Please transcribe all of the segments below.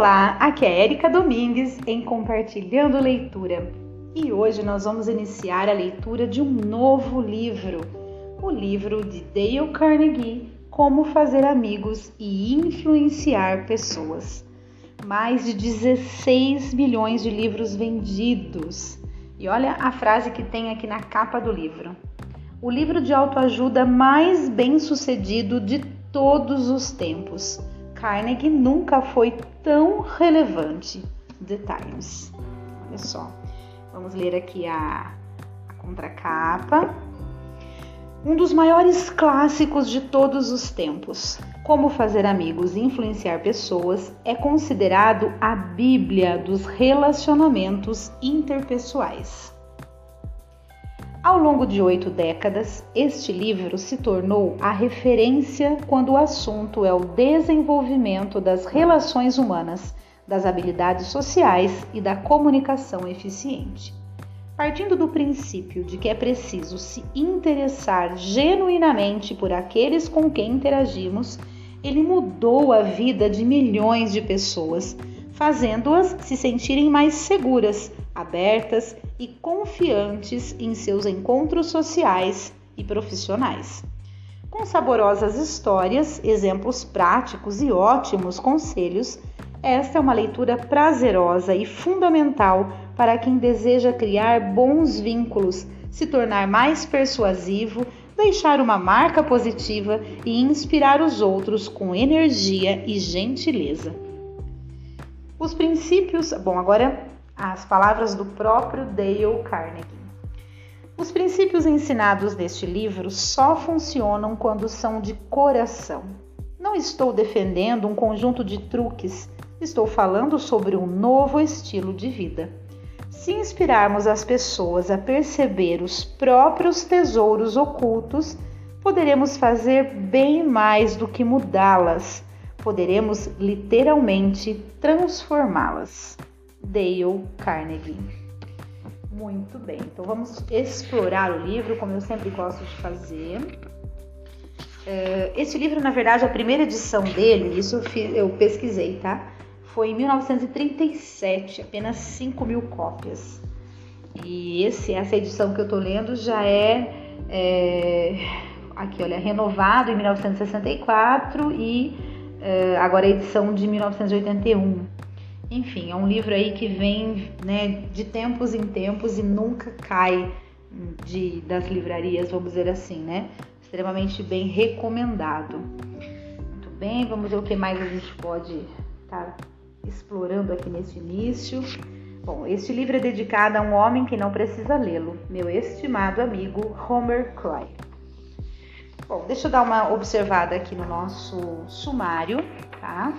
Olá, aqui é Erika Domingues em Compartilhando Leitura e hoje nós vamos iniciar a leitura de um novo livro, o livro de Dale Carnegie, Como Fazer Amigos e Influenciar Pessoas. Mais de 16 milhões de livros vendidos. E olha a frase que tem aqui na capa do livro. O livro de autoajuda mais bem sucedido de todos os tempos Carnegie nunca foi tão relevante. The Times. Olha só. Vamos ler aqui a, a contracapa. Um dos maiores clássicos de todos os tempos. Como fazer amigos e influenciar pessoas é considerado a Bíblia dos relacionamentos interpessoais. Ao longo de oito décadas, este livro se tornou a referência quando o assunto é o desenvolvimento das relações humanas, das habilidades sociais e da comunicação eficiente. Partindo do princípio de que é preciso se interessar genuinamente por aqueles com quem interagimos, ele mudou a vida de milhões de pessoas, fazendo-as se sentirem mais seguras, abertas confiantes em seus encontros sociais e profissionais. Com saborosas histórias, exemplos práticos e ótimos conselhos, esta é uma leitura prazerosa e fundamental para quem deseja criar bons vínculos, se tornar mais persuasivo, deixar uma marca positiva e inspirar os outros com energia e gentileza. Os princípios. Bom, agora as palavras do próprio Dale Carnegie. Os princípios ensinados neste livro só funcionam quando são de coração. Não estou defendendo um conjunto de truques, estou falando sobre um novo estilo de vida. Se inspirarmos as pessoas a perceber os próprios tesouros ocultos, poderemos fazer bem mais do que mudá-las, poderemos literalmente transformá-las. Dale Carnegie. Muito bem, então vamos explorar o livro, como eu sempre gosto de fazer. Uh, esse livro, na verdade, a primeira edição dele, isso eu, fiz, eu pesquisei, tá? Foi em 1937, apenas 5 mil cópias. E esse, essa edição que eu tô lendo já é, é aqui, olha, renovado em 1964 e é, agora a edição de 1981. Enfim, é um livro aí que vem né, de tempos em tempos e nunca cai de, das livrarias, vamos dizer assim, né? Extremamente bem recomendado. Muito bem, vamos ver o que mais a gente pode estar tá explorando aqui nesse início. Bom, este livro é dedicado a um homem que não precisa lê-lo, meu estimado amigo Homer Cry. Bom, deixa eu dar uma observada aqui no nosso sumário, tá?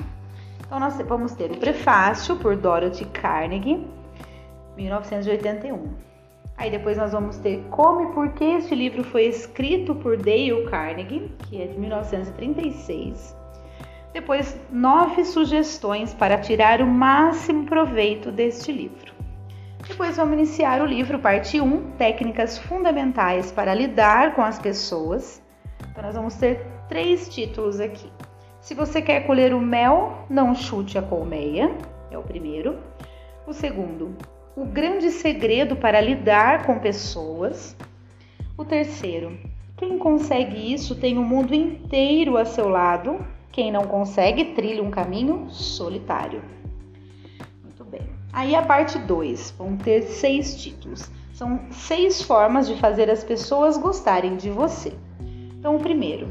Então, nós vamos ter o prefácio por Dorothy Carnegie, 1981. Aí depois nós vamos ter como e por que este livro foi escrito por Dale Carnegie, que é de 1936. Depois, nove sugestões para tirar o máximo proveito deste livro. Depois vamos iniciar o livro, parte 1, técnicas fundamentais para lidar com as pessoas. Então nós vamos ter três títulos aqui. Se você quer colher o mel, não chute a colmeia, é o primeiro. O segundo, o grande segredo para lidar com pessoas. O terceiro, quem consegue isso tem o mundo inteiro a seu lado. Quem não consegue, trilha um caminho solitário. Muito bem. Aí a parte 2, vão ter seis títulos. São seis formas de fazer as pessoas gostarem de você. Então, o primeiro,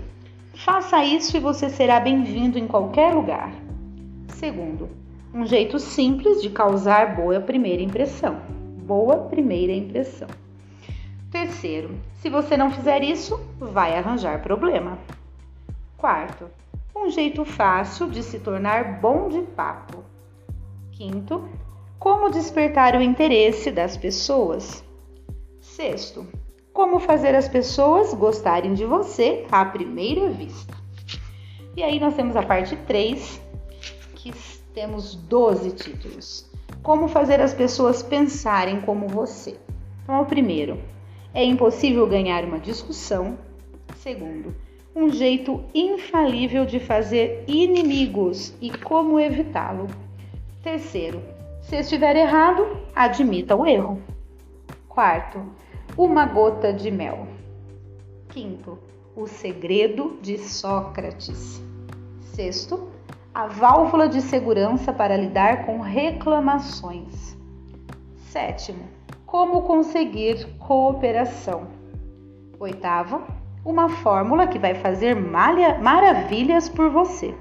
Faça isso e você será bem-vindo em qualquer lugar. Segundo, um jeito simples de causar boa primeira impressão. Boa primeira impressão. Terceiro, se você não fizer isso, vai arranjar problema. Quarto, um jeito fácil de se tornar bom de papo. Quinto, como despertar o interesse das pessoas. Sexto, como fazer as pessoas gostarem de você à primeira vista. E aí nós temos a parte 3, que temos 12 títulos. Como fazer as pessoas pensarem como você. Então, o primeiro, é impossível ganhar uma discussão. Segundo, um jeito infalível de fazer inimigos e como evitá-lo. Terceiro, se estiver errado, admita o erro. Quarto, uma gota de mel. Quinto, o segredo de Sócrates. Sexto, a válvula de segurança para lidar com reclamações. Sétimo, como conseguir cooperação. Oitavo, uma fórmula que vai fazer malha, maravilhas por você.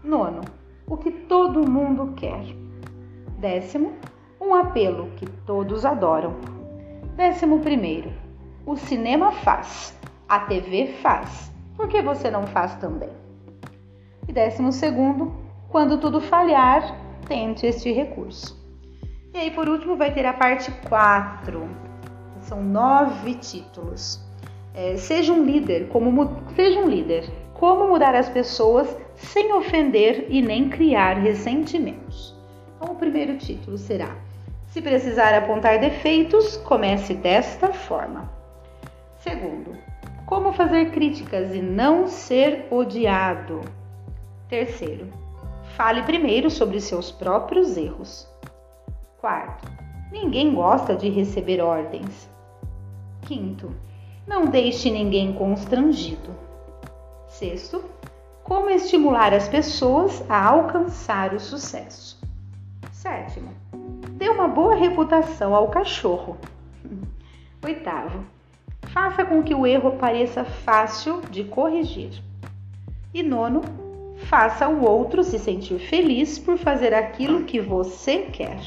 Nono, o que todo mundo quer. Décimo, um apelo que todos adoram. Décimo primeiro, o cinema faz, a TV faz. Por que você não faz também? E décimo segundo, quando tudo falhar, tente este recurso. E aí, por último, vai ter a parte 4. São nove títulos. É, seja um líder, como seja um líder. Como mudar as pessoas sem ofender e nem criar ressentimentos. Então, o primeiro título será: Se precisar apontar defeitos, comece desta forma. Segundo, como fazer críticas e não ser odiado. Terceiro, fale primeiro sobre seus próprios erros. Quarto, ninguém gosta de receber ordens. Quinto, não deixe ninguém constrangido. Sexto, como estimular as pessoas a alcançar o sucesso. Sétimo, dê uma boa reputação ao cachorro. Oitavo, faça com que o erro pareça fácil de corrigir. E nono, faça o outro se sentir feliz por fazer aquilo que você quer.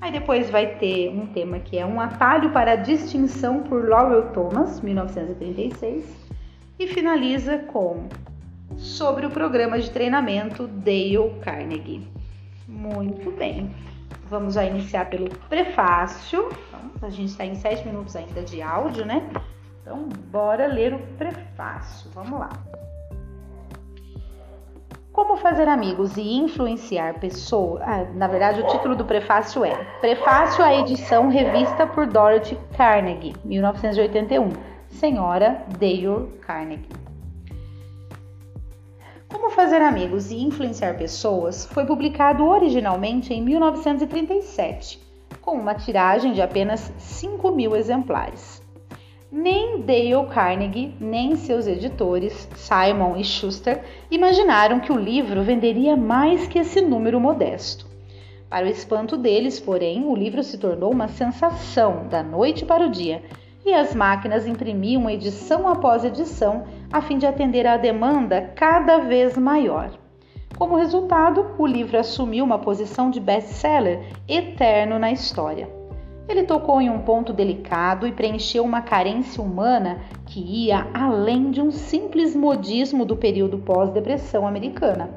Aí depois vai ter um tema que é um atalho para a distinção por Laurel Thomas, 1936, e finaliza com sobre o programa de treinamento Dale Carnegie. Muito bem. Vamos já iniciar pelo prefácio. Então, a gente está em sete minutos ainda de áudio, né? Então, bora ler o prefácio. Vamos lá. Como fazer amigos e influenciar pessoas? Ah, na verdade, o título do prefácio é Prefácio à edição revista por Dorothy Carnegie, 1981. Senhora Dale Carnegie. Como Fazer Amigos e Influenciar Pessoas foi publicado originalmente em 1937, com uma tiragem de apenas 5 mil exemplares. Nem Dale Carnegie, nem seus editores, Simon e Schuster, imaginaram que o livro venderia mais que esse número modesto. Para o espanto deles, porém, o livro se tornou uma sensação da noite para o dia e as máquinas imprimiam edição após edição a fim de atender à demanda cada vez maior. Como resultado, o livro assumiu uma posição de best-seller eterno na história. Ele tocou em um ponto delicado e preencheu uma carência humana que ia além de um simples modismo do período pós-depressão americana.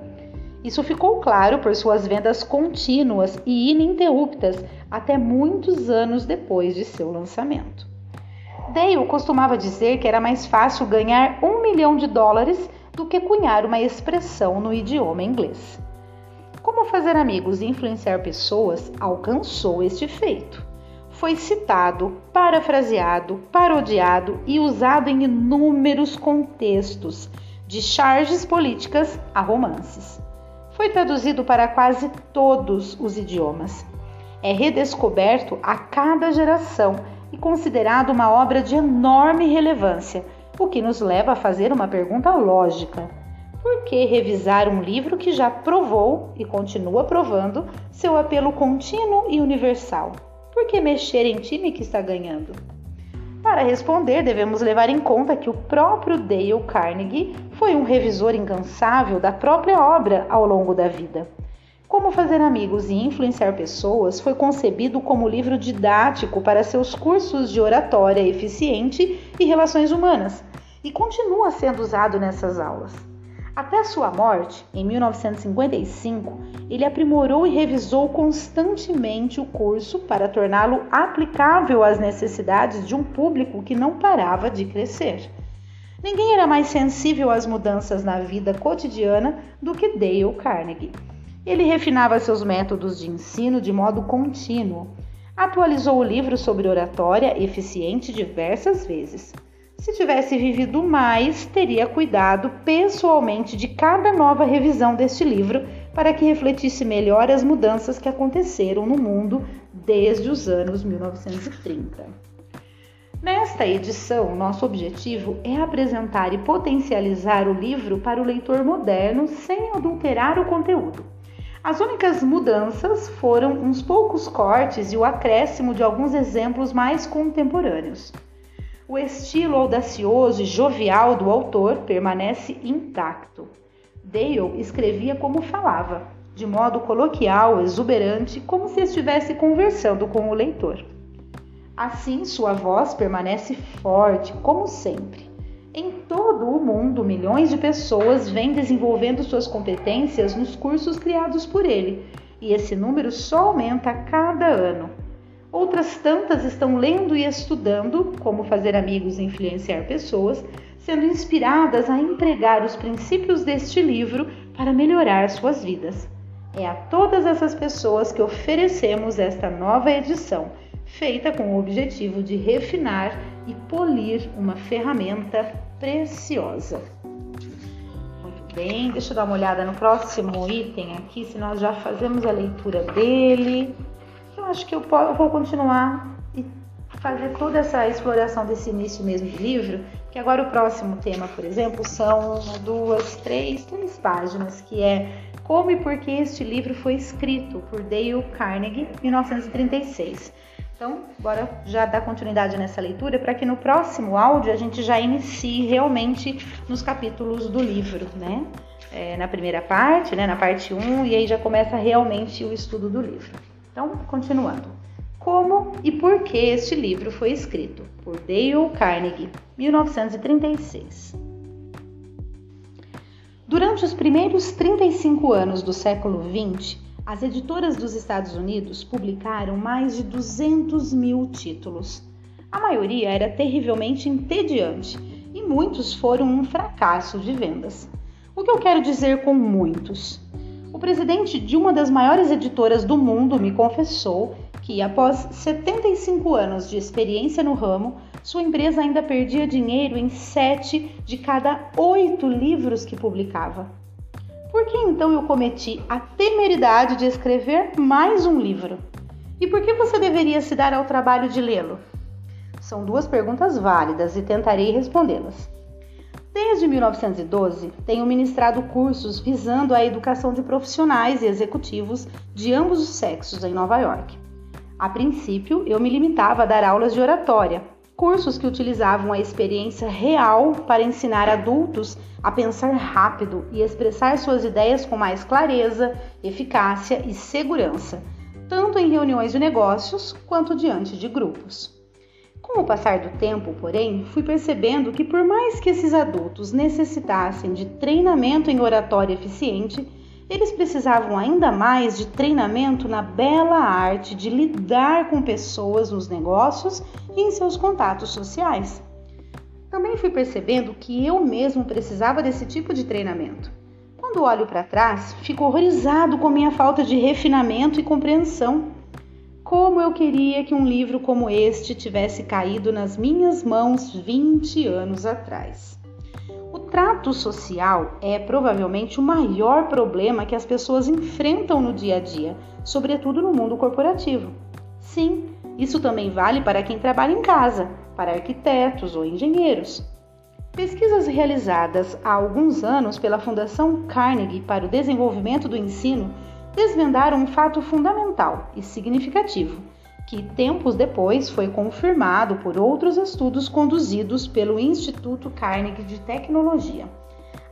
Isso ficou claro por suas vendas contínuas e ininterruptas até muitos anos depois de seu lançamento. Dale costumava dizer que era mais fácil ganhar um milhão de dólares do que cunhar uma expressão no idioma inglês. Como fazer amigos e influenciar pessoas alcançou este feito. Foi citado, parafraseado, parodiado e usado em inúmeros contextos, de charges políticas a romances. Foi traduzido para quase todos os idiomas. É redescoberto a cada geração e considerado uma obra de enorme relevância, o que nos leva a fazer uma pergunta lógica: por que revisar um livro que já provou e continua provando seu apelo contínuo e universal? Por que mexer em time que está ganhando? Para responder, devemos levar em conta que o próprio Dale Carnegie foi um revisor incansável da própria obra ao longo da vida. Como Fazer Amigos e Influenciar Pessoas foi concebido como livro didático para seus cursos de oratória eficiente e relações humanas e continua sendo usado nessas aulas. Até sua morte, em 1955, ele aprimorou e revisou constantemente o curso para torná-lo aplicável às necessidades de um público que não parava de crescer. Ninguém era mais sensível às mudanças na vida cotidiana do que Dale Carnegie. Ele refinava seus métodos de ensino de modo contínuo. Atualizou o livro sobre oratória eficiente diversas vezes. Se tivesse vivido mais, teria cuidado pessoalmente de cada nova revisão deste livro para que refletisse melhor as mudanças que aconteceram no mundo desde os anos 1930. Nesta edição, nosso objetivo é apresentar e potencializar o livro para o leitor moderno sem adulterar o conteúdo. As únicas mudanças foram uns poucos cortes e o acréscimo de alguns exemplos mais contemporâneos. O estilo audacioso e jovial do autor permanece intacto. Dale escrevia como falava, de modo coloquial, exuberante, como se estivesse conversando com o leitor. Assim, sua voz permanece forte, como sempre. Todo o mundo, milhões de pessoas vêm desenvolvendo suas competências nos cursos criados por ele, e esse número só aumenta a cada ano. Outras tantas estão lendo e estudando como fazer amigos e influenciar pessoas, sendo inspiradas a empregar os princípios deste livro para melhorar suas vidas. É a todas essas pessoas que oferecemos esta nova edição, feita com o objetivo de refinar e polir uma ferramenta preciosa. Muito bem, deixa eu dar uma olhada no próximo item aqui, se nós já fazemos a leitura dele eu acho que eu, vou continuar e fazer toda essa exploração desse início mesmo do livro, que agora o próximo tema, por exemplo, são duas, três, três páginas, que é como e por que este livro foi escrito por Dale Carnegie, 1936. Então, bora já dar continuidade nessa leitura para que no próximo áudio a gente já inicie realmente nos capítulos do livro, né? É, na primeira parte, né, na parte 1, e aí já começa realmente o estudo do livro. Então, continuando. Como e por que este livro foi escrito? Por Dale Carnegie, 1936. Durante os primeiros 35 anos do século XX, as editoras dos Estados Unidos publicaram mais de 200 mil títulos. A maioria era terrivelmente entediante e muitos foram um fracasso de vendas. O que eu quero dizer com muitos? O presidente de uma das maiores editoras do mundo me confessou que, após 75 anos de experiência no ramo, sua empresa ainda perdia dinheiro em sete de cada oito livros que publicava. Por que então eu cometi a temeridade de escrever mais um livro? E por que você deveria se dar ao trabalho de lê-lo? São duas perguntas válidas e tentarei respondê-las. Desde 1912, tenho ministrado cursos visando a educação de profissionais e executivos de ambos os sexos em Nova York. A princípio, eu me limitava a dar aulas de oratória, cursos que utilizavam a experiência real para ensinar adultos a pensar rápido e expressar suas ideias com mais clareza, eficácia e segurança, tanto em reuniões de negócios quanto diante de grupos. Com o passar do tempo, porém, fui percebendo que, por mais que esses adultos necessitassem de treinamento em oratória eficiente, eles precisavam ainda mais de treinamento na bela arte de lidar com pessoas nos negócios e em seus contatos sociais. Também fui percebendo que eu mesmo precisava desse tipo de treinamento. Quando olho para trás, fico horrorizado com minha falta de refinamento e compreensão. Como eu queria que um livro como este tivesse caído nas minhas mãos 20 anos atrás. O trato social é provavelmente o maior problema que as pessoas enfrentam no dia a dia, sobretudo no mundo corporativo. Sim, isso também vale para quem trabalha em casa, para arquitetos ou engenheiros. Pesquisas realizadas há alguns anos pela Fundação Carnegie para o Desenvolvimento do Ensino desvendaram um fato fundamental e significativo, que tempos depois foi confirmado por outros estudos conduzidos pelo Instituto Carnegie de Tecnologia.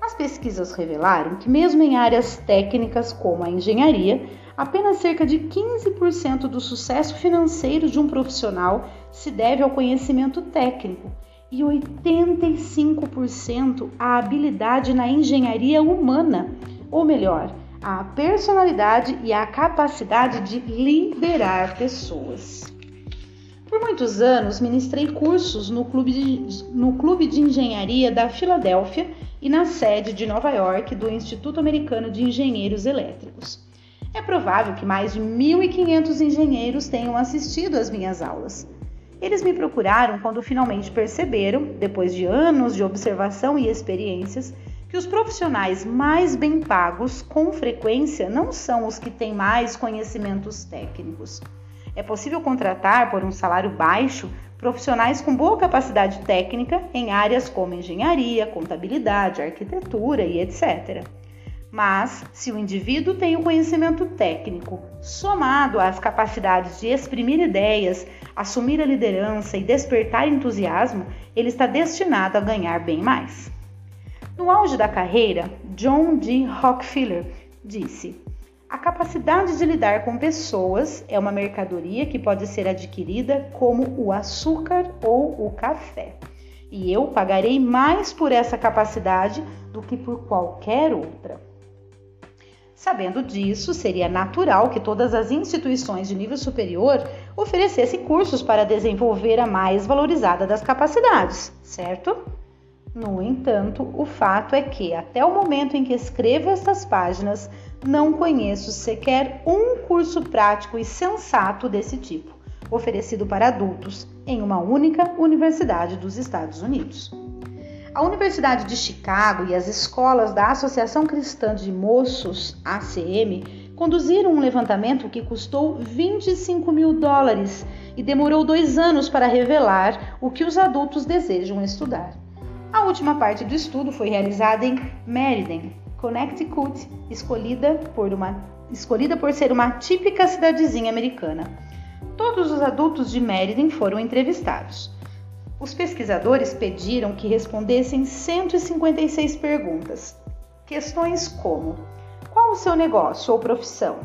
As pesquisas revelaram que, mesmo em áreas técnicas como a engenharia, apenas cerca de 15% do sucesso financeiro de um profissional se deve ao conhecimento técnico e 85% à habilidade na engenharia humana, ou melhor, a personalidade e a capacidade de liderar pessoas. Por muitos anos, ministrei cursos no Clube de, no Clube de Engenharia da Filadélfia e na sede de Nova York do Instituto Americano de Engenheiros Elétricos. É provável que mais de 1.500 engenheiros tenham assistido às minhas aulas. Eles me procuraram quando finalmente perceberam, depois de anos de observação e experiências, que os profissionais mais bem pagos, com frequência, não são os que têm mais conhecimentos técnicos. É possível contratar por um salário baixo profissionais com boa capacidade técnica em áreas como engenharia, contabilidade, arquitetura e etc. Mas, se o indivíduo tem o conhecimento técnico somado às capacidades de exprimir ideias, assumir a liderança e despertar entusiasmo, ele está destinado a ganhar bem mais. No auge da carreira, John D. Rockefeller disse: A capacidade de lidar com pessoas é uma mercadoria que pode ser adquirida como o açúcar ou o café. E eu pagarei mais por essa capacidade do que por qualquer outra. Sabendo disso, seria natural que todas as instituições de nível superior oferecessem cursos para desenvolver a mais valorizada das capacidades, certo? No entanto, o fato é que, até o momento em que escrevo estas páginas, não conheço sequer um curso prático e sensato desse tipo, oferecido para adultos em uma única universidade dos Estados Unidos. A Universidade de Chicago e as escolas da Associação Cristã de Moços, ACM, conduziram um levantamento que custou 25 mil dólares e demorou dois anos para revelar o que os adultos desejam estudar. A última parte do estudo foi realizada em Meriden, Connecticut, escolhida por, uma, escolhida por ser uma típica cidadezinha americana. Todos os adultos de Meriden foram entrevistados. Os pesquisadores pediram que respondessem 156 perguntas. Questões como: qual o seu negócio ou profissão?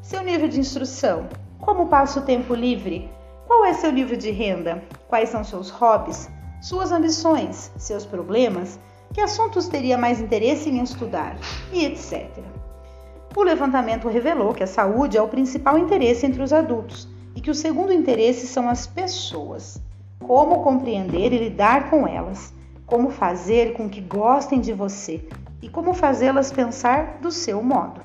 Seu nível de instrução? Como passa o tempo livre? Qual é seu nível de renda? Quais são seus hobbies? Suas ambições, seus problemas, que assuntos teria mais interesse em estudar e etc. O levantamento revelou que a saúde é o principal interesse entre os adultos e que o segundo interesse são as pessoas. Como compreender e lidar com elas, como fazer com que gostem de você e como fazê-las pensar do seu modo.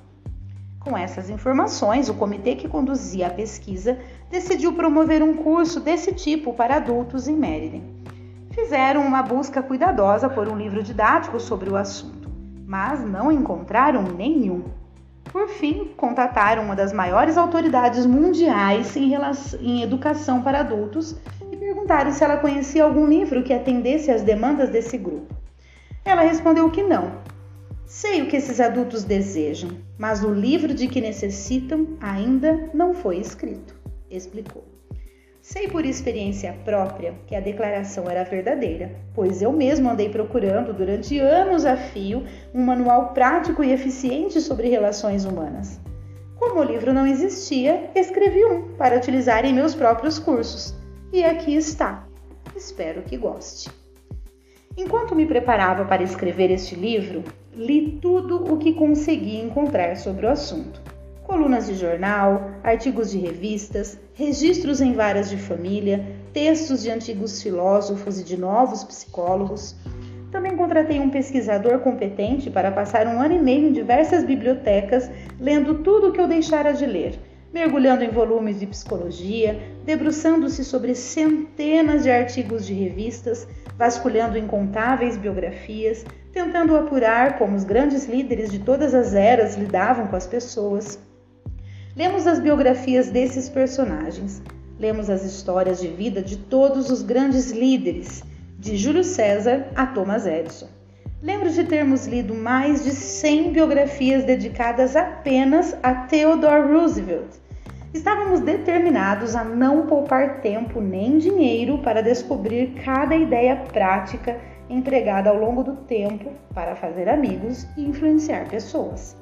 Com essas informações, o comitê que conduzia a pesquisa decidiu promover um curso desse tipo para adultos em Meriden fizeram uma busca cuidadosa por um livro didático sobre o assunto, mas não encontraram nenhum. Por fim, contataram uma das maiores autoridades mundiais em, relação, em educação para adultos e perguntaram se ela conhecia algum livro que atendesse às demandas desse grupo. Ela respondeu que não. Sei o que esses adultos desejam, mas o livro de que necessitam ainda não foi escrito, explicou. Sei por experiência própria que a declaração era verdadeira, pois eu mesmo andei procurando durante anos a fio um manual prático e eficiente sobre relações humanas. Como o livro não existia, escrevi um para utilizar em meus próprios cursos. E aqui está. Espero que goste. Enquanto me preparava para escrever este livro, li tudo o que consegui encontrar sobre o assunto colunas de jornal, artigos de revistas, registros em varas de família, textos de antigos filósofos e de novos psicólogos. Também contratei um pesquisador competente para passar um ano e meio em diversas bibliotecas, lendo tudo o que eu deixara de ler, mergulhando em volumes de psicologia, debruçando-se sobre centenas de artigos de revistas, vasculhando incontáveis biografias, tentando apurar como os grandes líderes de todas as eras lidavam com as pessoas. Lemos as biografias desses personagens, lemos as histórias de vida de todos os grandes líderes, de Júlio César a Thomas Edison. Lembro de termos lido mais de 100 biografias dedicadas apenas a Theodore Roosevelt. Estávamos determinados a não poupar tempo nem dinheiro para descobrir cada ideia prática empregada ao longo do tempo para fazer amigos e influenciar pessoas.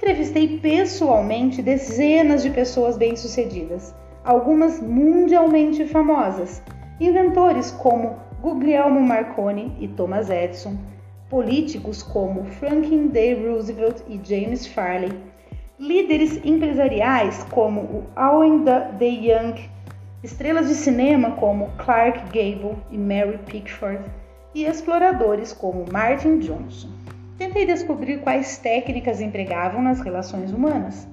Entrevistei pessoalmente dezenas de pessoas bem-sucedidas, algumas mundialmente famosas, inventores como Guglielmo Marconi e Thomas Edison, políticos como Franklin D. Roosevelt e James Farley, líderes empresariais como o Owen D. Young, estrelas de cinema como Clark Gable e Mary Pickford e exploradores como Martin Johnson tentei descobrir quais técnicas empregavam nas relações humanas.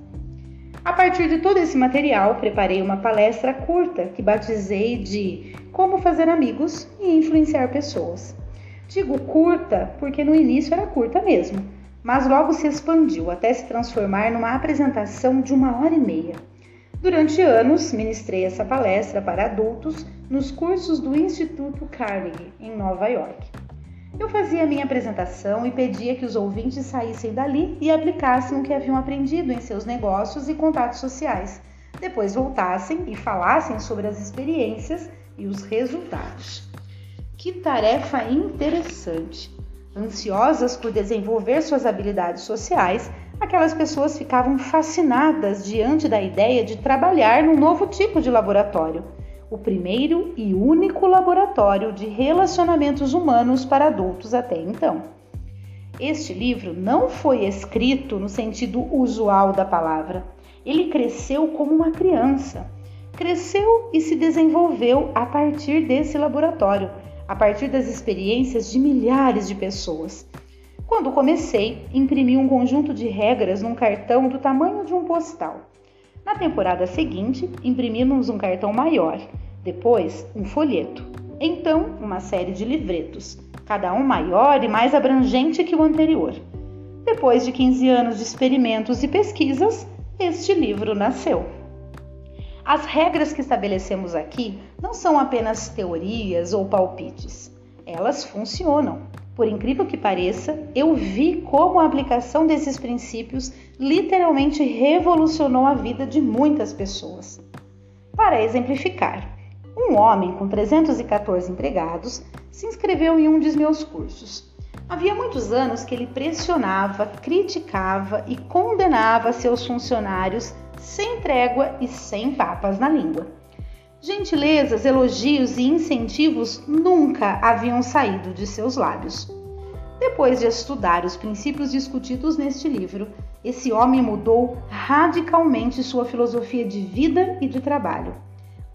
A partir de todo esse material, preparei uma palestra curta que batizei de Como Fazer Amigos e Influenciar Pessoas. Digo curta porque no início era curta mesmo, mas logo se expandiu até se transformar numa apresentação de uma hora e meia. Durante anos, ministrei essa palestra para adultos nos cursos do Instituto Carnegie, em Nova York. Eu fazia minha apresentação e pedia que os ouvintes saíssem dali e aplicassem o que haviam aprendido em seus negócios e contatos sociais. Depois voltassem e falassem sobre as experiências e os resultados. Que tarefa interessante! Ansiosas por desenvolver suas habilidades sociais, aquelas pessoas ficavam fascinadas diante da ideia de trabalhar num novo tipo de laboratório o primeiro e único laboratório de relacionamentos humanos para adultos até então. Este livro não foi escrito no sentido usual da palavra. Ele cresceu como uma criança. Cresceu e se desenvolveu a partir desse laboratório, a partir das experiências de milhares de pessoas. Quando comecei, imprimi um conjunto de regras num cartão do tamanho de um postal. Na temporada seguinte, imprimimos um cartão maior, depois um folheto, então uma série de livretos, cada um maior e mais abrangente que o anterior. Depois de 15 anos de experimentos e pesquisas, este livro nasceu. As regras que estabelecemos aqui não são apenas teorias ou palpites. Elas funcionam. Por incrível que pareça, eu vi como a aplicação desses princípios literalmente revolucionou a vida de muitas pessoas. Para exemplificar, um homem com 314 empregados se inscreveu em um dos meus cursos. Havia muitos anos que ele pressionava, criticava e condenava seus funcionários sem trégua e sem papas na língua. Gentilezas, elogios e incentivos nunca haviam saído de seus lábios. Depois de estudar os princípios discutidos neste livro, esse homem mudou radicalmente sua filosofia de vida e de trabalho.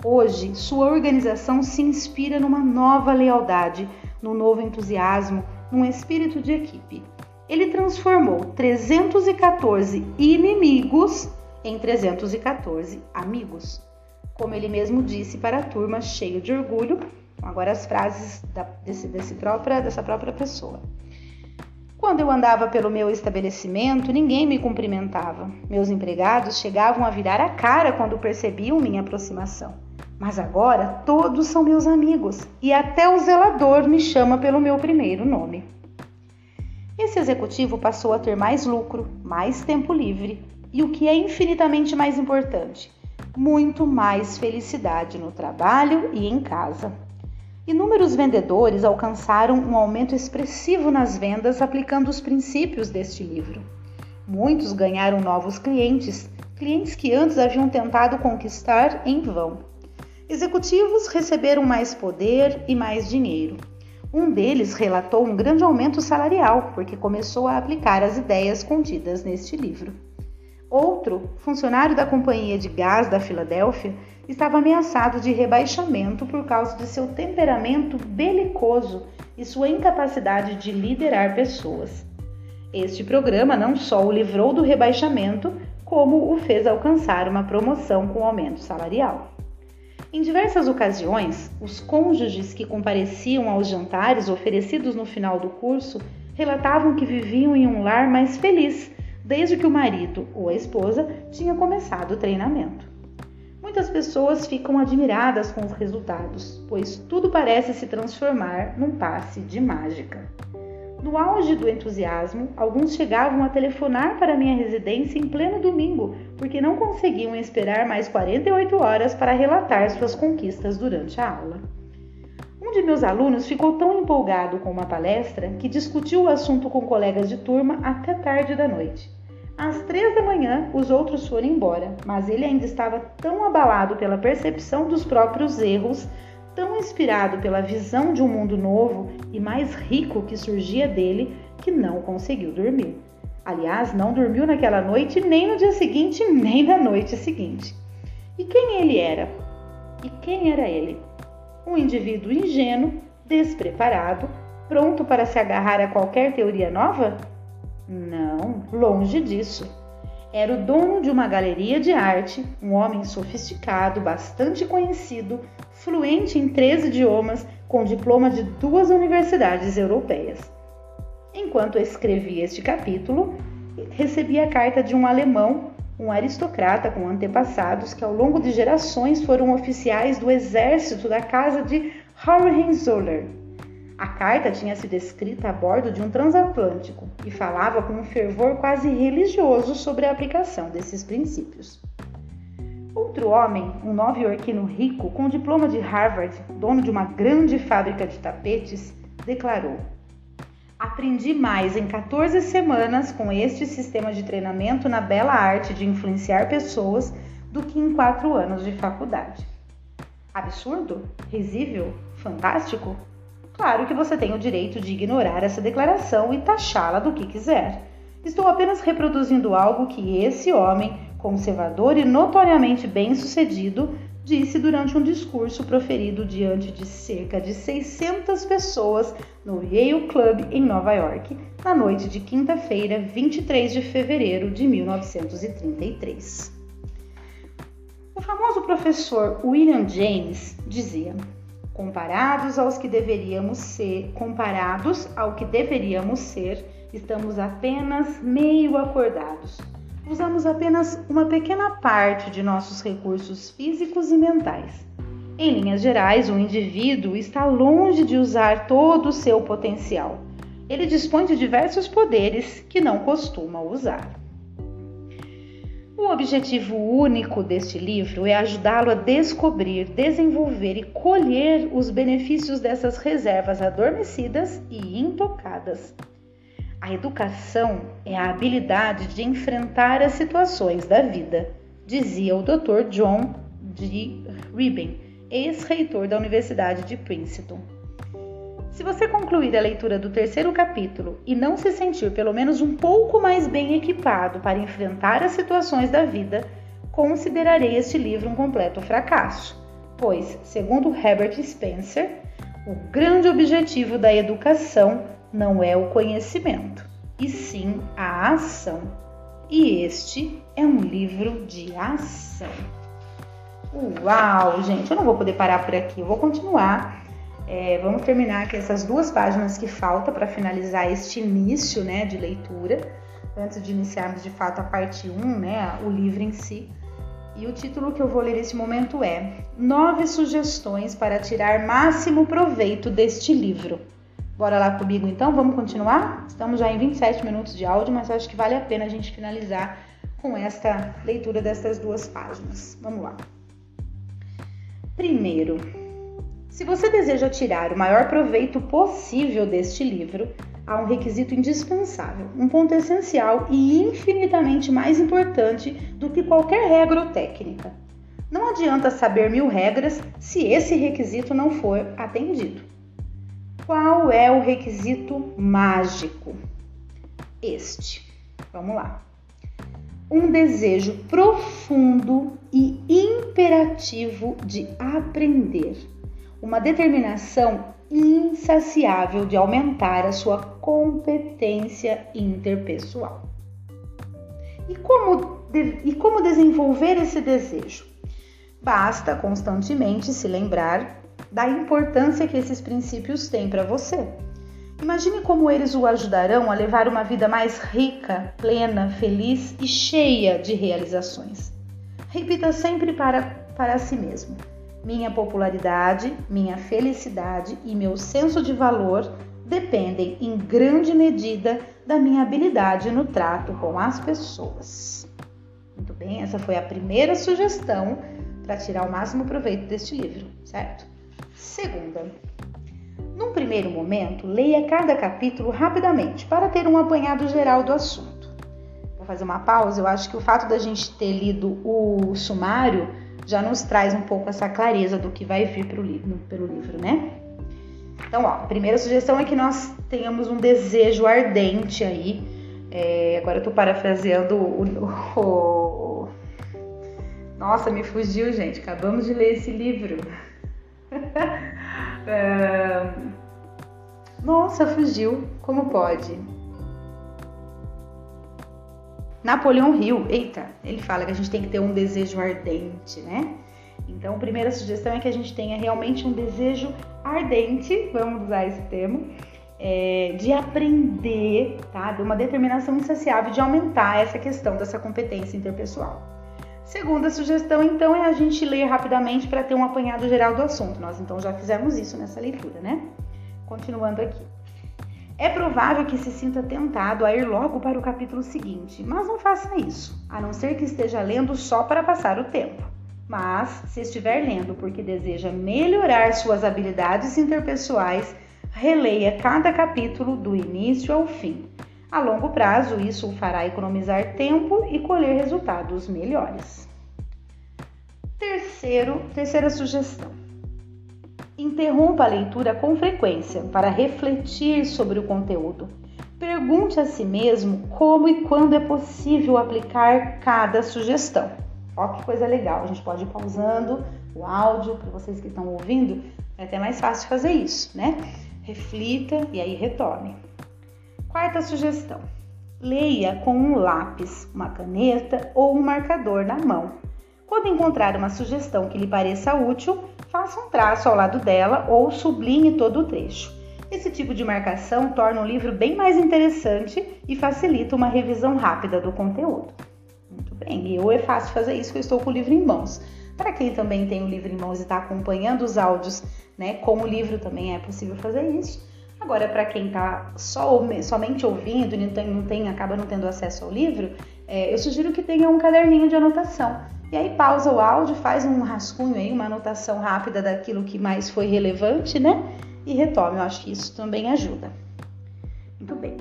Hoje, sua organização se inspira numa nova lealdade, num novo entusiasmo, num espírito de equipe. Ele transformou 314 inimigos em 314 amigos como ele mesmo disse para a turma, cheio de orgulho. Agora as frases da, desse, desse própria, dessa própria pessoa. Quando eu andava pelo meu estabelecimento, ninguém me cumprimentava. Meus empregados chegavam a virar a cara quando percebiam minha aproximação. Mas agora todos são meus amigos e até o zelador me chama pelo meu primeiro nome. Esse executivo passou a ter mais lucro, mais tempo livre e o que é infinitamente mais importante, muito mais felicidade no trabalho e em casa. Inúmeros vendedores alcançaram um aumento expressivo nas vendas aplicando os princípios deste livro. Muitos ganharam novos clientes, clientes que antes haviam tentado conquistar em vão. Executivos receberam mais poder e mais dinheiro. Um deles relatou um grande aumento salarial porque começou a aplicar as ideias contidas neste livro. Outro, funcionário da companhia de gás da Filadélfia, estava ameaçado de rebaixamento por causa de seu temperamento belicoso e sua incapacidade de liderar pessoas. Este programa não só o livrou do rebaixamento, como o fez alcançar uma promoção com aumento salarial. Em diversas ocasiões, os cônjuges que compareciam aos jantares oferecidos no final do curso relatavam que viviam em um lar mais feliz desde que o marido ou a esposa tinha começado o treinamento. Muitas pessoas ficam admiradas com os resultados, pois tudo parece se transformar num passe de mágica. No auge do entusiasmo, alguns chegavam a telefonar para minha residência em pleno domingo, porque não conseguiam esperar mais 48 horas para relatar suas conquistas durante a aula. Um de meus alunos ficou tão empolgado com uma palestra que discutiu o assunto com colegas de turma até tarde da noite. Às três da manhã, os outros foram embora, mas ele ainda estava tão abalado pela percepção dos próprios erros, tão inspirado pela visão de um mundo novo e mais rico que surgia dele, que não conseguiu dormir. Aliás, não dormiu naquela noite, nem no dia seguinte, nem na noite seguinte. E quem ele era? E quem era ele? Um indivíduo ingênuo, despreparado, pronto para se agarrar a qualquer teoria nova? Não, longe disso. Era o dono de uma galeria de arte, um homem sofisticado, bastante conhecido, fluente em três idiomas, com diploma de duas universidades europeias. Enquanto escrevia este capítulo, recebi a carta de um alemão, um aristocrata com antepassados que ao longo de gerações foram oficiais do exército da casa de Hohenzollern. A carta tinha sido escrita a bordo de um transatlântico e falava com um fervor quase religioso sobre a aplicação desses princípios. Outro homem, um nova-iorquino rico com diploma de Harvard, dono de uma grande fábrica de tapetes, declarou: Aprendi mais em 14 semanas com este sistema de treinamento na bela arte de influenciar pessoas do que em 4 anos de faculdade. Absurdo? Risível? Fantástico? Claro que você tem o direito de ignorar essa declaração e taxá-la do que quiser. Estou apenas reproduzindo algo que esse homem, conservador e notoriamente bem-sucedido, disse durante um discurso proferido diante de cerca de 600 pessoas no Yale Club em Nova York, na noite de quinta-feira, 23 de fevereiro de 1933. O famoso professor William James dizia: comparados aos que deveríamos ser, comparados ao que deveríamos ser, estamos apenas meio acordados. Usamos apenas uma pequena parte de nossos recursos físicos e mentais. Em linhas gerais, o indivíduo está longe de usar todo o seu potencial. Ele dispõe de diversos poderes que não costuma usar. O objetivo único deste livro é ajudá-lo a descobrir, desenvolver e colher os benefícios dessas reservas adormecidas e intocadas. A educação é a habilidade de enfrentar as situações da vida, dizia o Dr. John D. Ribben, ex-reitor da Universidade de Princeton. Se você concluir a leitura do terceiro capítulo e não se sentir pelo menos um pouco mais bem equipado para enfrentar as situações da vida, considerarei este livro um completo fracasso, pois, segundo Herbert Spencer, o grande objetivo da educação não é o conhecimento, e sim a ação. E este é um livro de ação. Uau, gente, eu não vou poder parar por aqui, eu vou continuar é, vamos terminar aqui essas duas páginas que faltam para finalizar este início né, de leitura, antes de iniciarmos de fato a parte 1, né, o livro em si. E o título que eu vou ler nesse momento é Nove sugestões para tirar máximo proveito deste livro. Bora lá comigo então? Vamos continuar? Estamos já em 27 minutos de áudio, mas acho que vale a pena a gente finalizar com esta leitura destas duas páginas. Vamos lá. Primeiro, se você deseja tirar o maior proveito possível deste livro, há um requisito indispensável, um ponto essencial e infinitamente mais importante do que qualquer regra ou técnica. Não adianta saber mil regras se esse requisito não for atendido. Qual é o requisito mágico? Este. Vamos lá. Um desejo profundo e imperativo de aprender uma determinação insaciável de aumentar a sua competência interpessoal. E como, e como desenvolver esse desejo? Basta constantemente se lembrar da importância que esses princípios têm para você. Imagine como eles o ajudarão a levar uma vida mais rica, plena, feliz e cheia de realizações. Repita sempre para, para si mesmo: minha popularidade, minha felicidade e meu senso de valor dependem em grande medida da minha habilidade no trato com as pessoas. Muito bem, essa foi a primeira sugestão para tirar o máximo proveito deste livro, certo? Segunda, num primeiro momento, leia cada capítulo rapidamente para ter um apanhado geral do assunto. Vou fazer uma pausa, eu acho que o fato da gente ter lido o sumário já nos traz um pouco essa clareza do que vai vir pro pelo livro, né? Então, ó, a primeira sugestão é que nós tenhamos um desejo ardente aí. É, agora eu tô parafraseando o, o, o, Nossa, me fugiu, gente. Acabamos de ler esse livro. é... Nossa, fugiu. Como pode? Napoleão Hill, eita, ele fala que a gente tem que ter um desejo ardente, né? Então, a primeira sugestão é que a gente tenha realmente um desejo ardente, vamos usar esse termo, é, de aprender, tá? De uma determinação insaciável de aumentar essa questão dessa competência interpessoal. Segunda sugestão, então, é a gente ler rapidamente para ter um apanhado geral do assunto. Nós, então, já fizemos isso nessa leitura, né? Continuando aqui. É provável que se sinta tentado a ir logo para o capítulo seguinte, mas não faça isso, a não ser que esteja lendo só para passar o tempo. Mas, se estiver lendo porque deseja melhorar suas habilidades interpessoais, releia cada capítulo do início ao fim. A longo prazo, isso o fará economizar tempo e colher resultados melhores. Terceiro, terceira sugestão. Interrompa a leitura com frequência para refletir sobre o conteúdo. Pergunte a si mesmo como e quando é possível aplicar cada sugestão. Olha que coisa legal, a gente pode ir pausando o áudio para vocês que estão ouvindo, é até mais fácil fazer isso, né? Reflita e aí retome. Quarta sugestão: leia com um lápis, uma caneta ou um marcador na mão. Quando encontrar uma sugestão que lhe pareça útil, faça um traço ao lado dela ou sublinhe todo o trecho. Esse tipo de marcação torna o livro bem mais interessante e facilita uma revisão rápida do conteúdo. Muito bem, eu é fácil fazer isso, que eu estou com o livro em mãos. Para quem também tem o livro em mãos e está acompanhando os áudios, né, com o livro também é possível fazer isso. Agora, para quem está somente ouvindo e não tem, não tem, acaba não tendo acesso ao livro, é, eu sugiro que tenha um caderninho de anotação. E aí pausa o áudio, faz um rascunho aí, uma anotação rápida daquilo que mais foi relevante, né? E retome. Eu acho que isso também ajuda. Muito bem.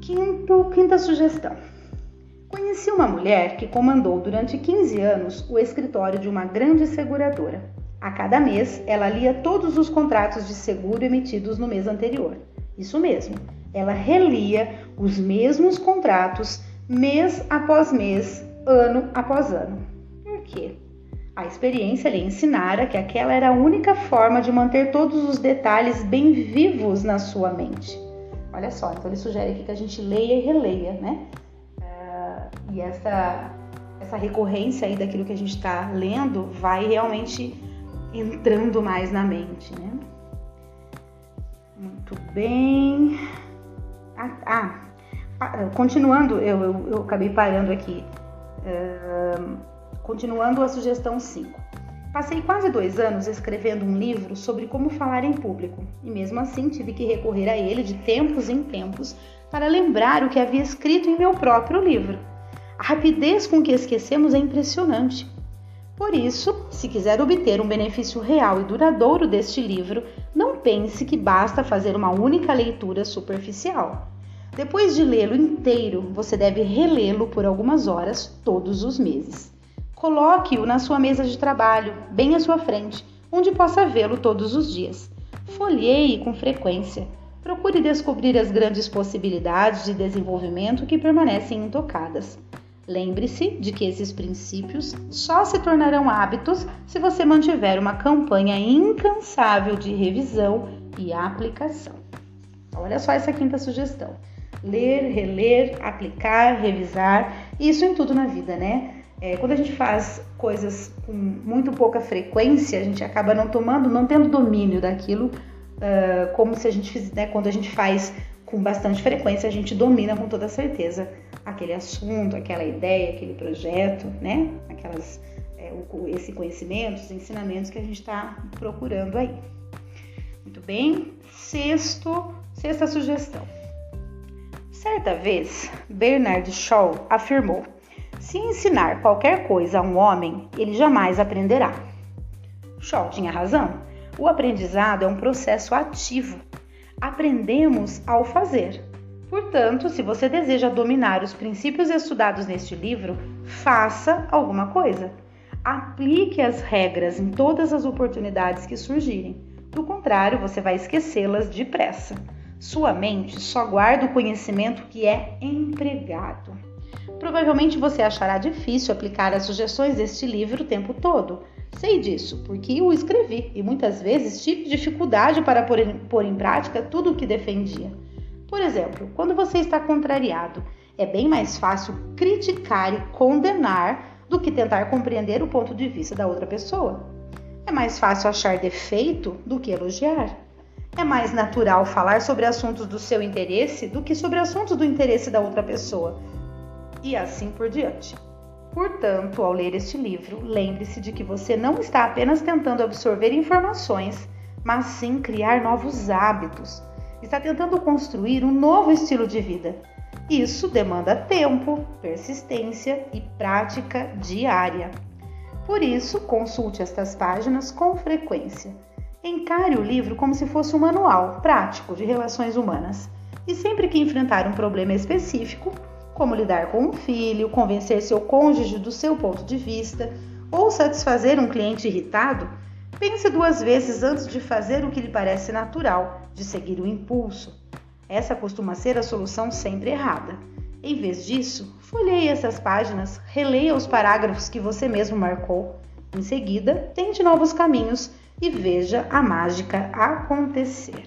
Quinto, quinta sugestão. Conheci uma mulher que comandou durante 15 anos o escritório de uma grande seguradora. A cada mês, ela lia todos os contratos de seguro emitidos no mês anterior. Isso mesmo, ela relia os mesmos contratos mês após mês ano após ano. Por quê? A experiência lhe ensinara que aquela era a única forma de manter todos os detalhes bem vivos na sua mente. Olha só, então ele sugere aqui que a gente leia e releia, né? Uh, e essa, essa recorrência aí daquilo que a gente está lendo vai realmente entrando mais na mente, né? Muito bem. Ah, ah continuando, eu, eu, eu acabei parando aqui continuando a sugestão 5. Passei quase dois anos escrevendo um livro sobre como falar em público e, mesmo assim, tive que recorrer a ele de tempos em tempos para lembrar o que havia escrito em meu próprio livro. A rapidez com que esquecemos é impressionante. Por isso, se quiser obter um benefício real e duradouro deste livro, não pense que basta fazer uma única leitura superficial. Depois de lê-lo inteiro, você deve relê-lo por algumas horas todos os meses. Coloque-o na sua mesa de trabalho, bem à sua frente, onde possa vê-lo todos os dias. Folheie com frequência. Procure descobrir as grandes possibilidades de desenvolvimento que permanecem intocadas. Lembre-se de que esses princípios só se tornarão hábitos se você mantiver uma campanha incansável de revisão e aplicação. Olha só essa quinta sugestão ler, reler, aplicar, revisar, isso em tudo na vida, né? É, quando a gente faz coisas com muito pouca frequência, a gente acaba não tomando, não tendo domínio daquilo, uh, como se a gente fizer, né, quando a gente faz com bastante frequência, a gente domina com toda certeza aquele assunto, aquela ideia, aquele projeto, né? Aquelas, é, o, esse conhecimento, os ensinamentos que a gente está procurando aí. Muito bem. Sexto, sexta sugestão. Certa vez, Bernard Shaw afirmou: se ensinar qualquer coisa a um homem, ele jamais aprenderá. Shaw tinha razão. O aprendizado é um processo ativo. Aprendemos ao fazer. Portanto, se você deseja dominar os princípios estudados neste livro, faça alguma coisa. Aplique as regras em todas as oportunidades que surgirem. Do contrário, você vai esquecê-las depressa. Sua mente só guarda o conhecimento que é empregado. Provavelmente você achará difícil aplicar as sugestões deste livro o tempo todo. Sei disso, porque o escrevi e muitas vezes tive dificuldade para pôr em, pôr em prática tudo o que defendia. Por exemplo, quando você está contrariado, É bem mais fácil criticar e condenar do que tentar compreender o ponto de vista da outra pessoa. É mais fácil achar defeito do que elogiar. É mais natural falar sobre assuntos do seu interesse do que sobre assuntos do interesse da outra pessoa. E assim por diante. Portanto, ao ler este livro, lembre-se de que você não está apenas tentando absorver informações, mas sim criar novos hábitos. Está tentando construir um novo estilo de vida. Isso demanda tempo, persistência e prática diária. Por isso, consulte estas páginas com frequência. Encare o livro como se fosse um manual prático de relações humanas. E sempre que enfrentar um problema específico, como lidar com um filho, convencer seu cônjuge do seu ponto de vista ou satisfazer um cliente irritado, pense duas vezes antes de fazer o que lhe parece natural, de seguir o impulso. Essa costuma ser a solução sempre errada. Em vez disso, folheie essas páginas, releia os parágrafos que você mesmo marcou. Em seguida, tente novos caminhos e veja a mágica acontecer.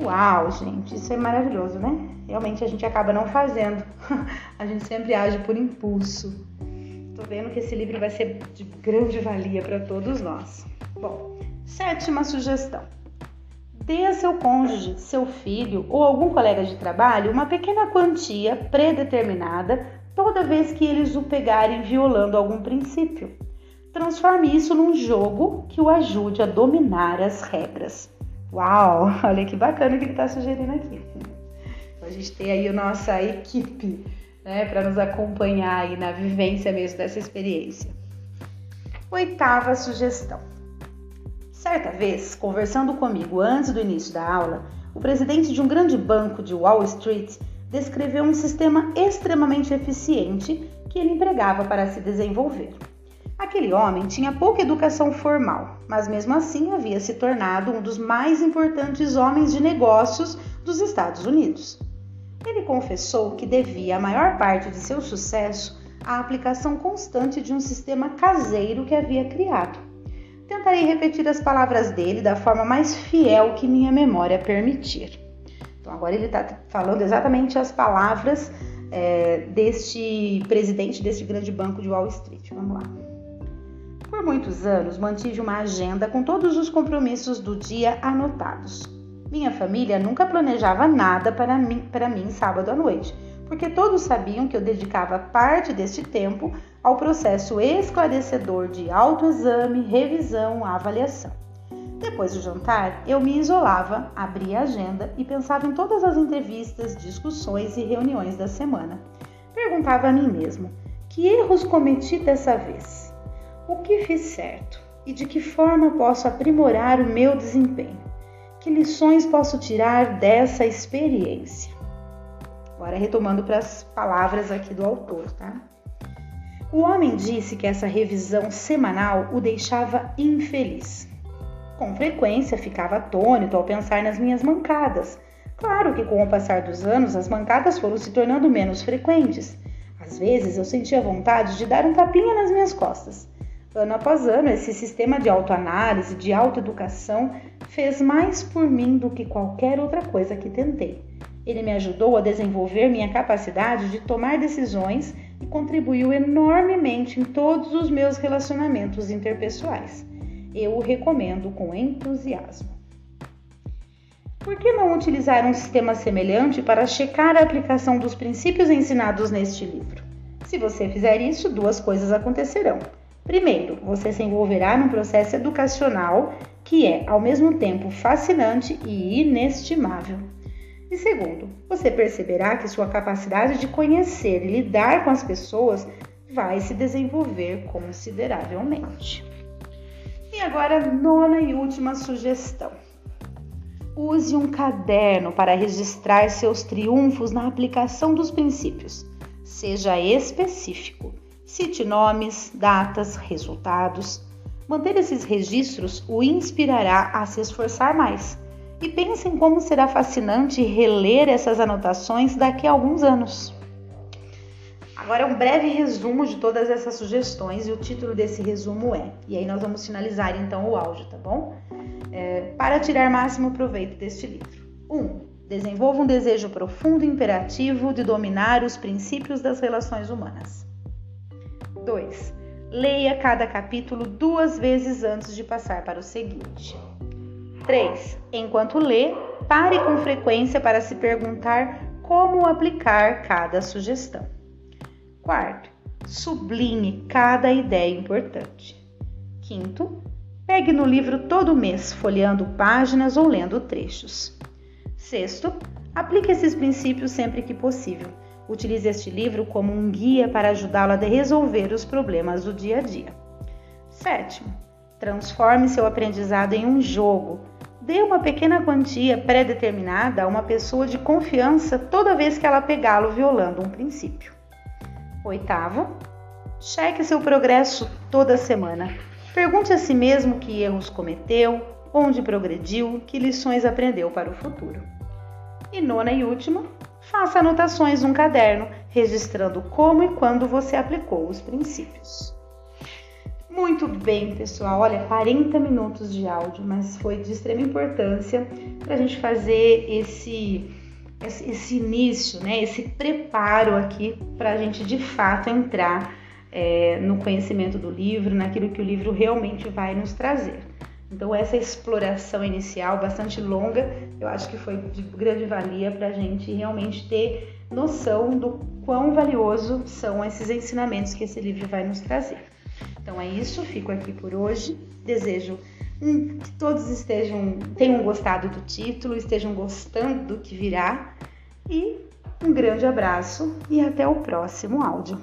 Uau, gente, isso é maravilhoso, né? Realmente a gente acaba não fazendo. a gente sempre age por impulso. Tô vendo que esse livro vai ser de grande valia para todos nós. Bom, sétima sugestão. Dê a seu cônjuge, seu filho ou algum colega de trabalho uma pequena quantia predeterminada toda vez que eles o pegarem violando algum princípio. Transforme isso num jogo que o ajude a dominar as regras. Uau, olha que bacana que ele está sugerindo aqui. A gente tem aí a nossa equipe né, para nos acompanhar aí na vivência mesmo dessa experiência. Oitava sugestão Certa vez, conversando comigo antes do início da aula, o presidente de um grande banco de Wall Street descreveu um sistema extremamente eficiente que ele empregava para se desenvolver. Aquele homem tinha pouca educação formal, mas mesmo assim havia se tornado um dos mais importantes homens de negócios dos Estados Unidos. Ele confessou que devia a maior parte de seu sucesso à aplicação constante de um sistema caseiro que havia criado. Tentarei repetir as palavras dele da forma mais fiel que minha memória permitir. Então, agora ele está falando exatamente as palavras é, deste presidente deste grande banco de Wall Street. Vamos lá. Por muitos anos, mantive uma agenda com todos os compromissos do dia anotados. Minha família nunca planejava nada para mim, para mim sábado à noite, porque todos sabiam que eu dedicava parte deste tempo ao processo esclarecedor de autoexame, revisão, avaliação. Depois do jantar, eu me isolava, abria a agenda e pensava em todas as entrevistas, discussões e reuniões da semana. Perguntava a mim mesmo: que erros cometi dessa vez? O que fiz certo? E de que forma posso aprimorar o meu desempenho? Que lições posso tirar dessa experiência? Agora, retomando para as palavras aqui do autor, tá? O homem disse que essa revisão semanal o deixava infeliz. Com frequência ficava atônito ao pensar nas minhas mancadas. Claro que com o passar dos anos as mancadas foram se tornando menos frequentes. Às vezes eu sentia vontade de dar um tapinha nas minhas costas. Ano após ano, esse sistema de autoanálise, de autoeducação, fez mais por mim do que qualquer outra coisa que tentei. Ele me ajudou a desenvolver minha capacidade de tomar decisões e contribuiu enormemente em todos os meus relacionamentos interpessoais. Eu o recomendo com entusiasmo. Por que não utilizar um sistema semelhante para checar a aplicação dos princípios ensinados neste livro? Se você fizer isso, duas coisas acontecerão. Primeiro, você se envolverá num processo educacional que é, ao mesmo tempo, fascinante e inestimável. E segundo, você perceberá que sua capacidade de conhecer e lidar com as pessoas vai se desenvolver consideravelmente. E agora, nona e última sugestão. Use um caderno para registrar seus triunfos na aplicação dos princípios. Seja específico. Cite nomes, datas, resultados. Manter esses registros o inspirará a se esforçar mais e pensem como será fascinante reler essas anotações daqui a alguns anos. Agora, um breve resumo de todas essas sugestões e o título desse resumo é, e aí nós vamos finalizar então o áudio, tá bom? É, para tirar máximo proveito deste livro. 1. Um, Desenvolva um desejo profundo e imperativo de dominar os princípios das relações humanas. 2. Leia cada capítulo duas vezes antes de passar para o seguinte. 3. Enquanto lê, pare com frequência para se perguntar como aplicar cada sugestão. Quarto, sublinhe cada ideia importante. Quinto, pegue no livro todo mês, folheando páginas ou lendo trechos. Sexto, aplique esses princípios sempre que possível. Utilize este livro como um guia para ajudá-lo a resolver os problemas do dia a dia. Sétimo, transforme seu aprendizado em um jogo. Dê uma pequena quantia pré-determinada a uma pessoa de confiança toda vez que ela pegá-lo violando um princípio. Oitavo, cheque seu progresso toda semana. Pergunte a si mesmo que erros cometeu, onde progrediu, que lições aprendeu para o futuro. E nona e última, faça anotações num caderno, registrando como e quando você aplicou os princípios. Muito bem, pessoal. Olha, 40 minutos de áudio, mas foi de extrema importância para a gente fazer esse esse início, né, esse preparo aqui para a gente de fato entrar é, no conhecimento do livro, naquilo que o livro realmente vai nos trazer. Então, essa exploração inicial, bastante longa, eu acho que foi de grande valia para a gente realmente ter noção do quão valioso são esses ensinamentos que esse livro vai nos trazer. Então, é isso, fico aqui por hoje. Desejo que todos estejam tenham gostado do título, estejam gostando do que virá e um grande abraço e até o próximo áudio.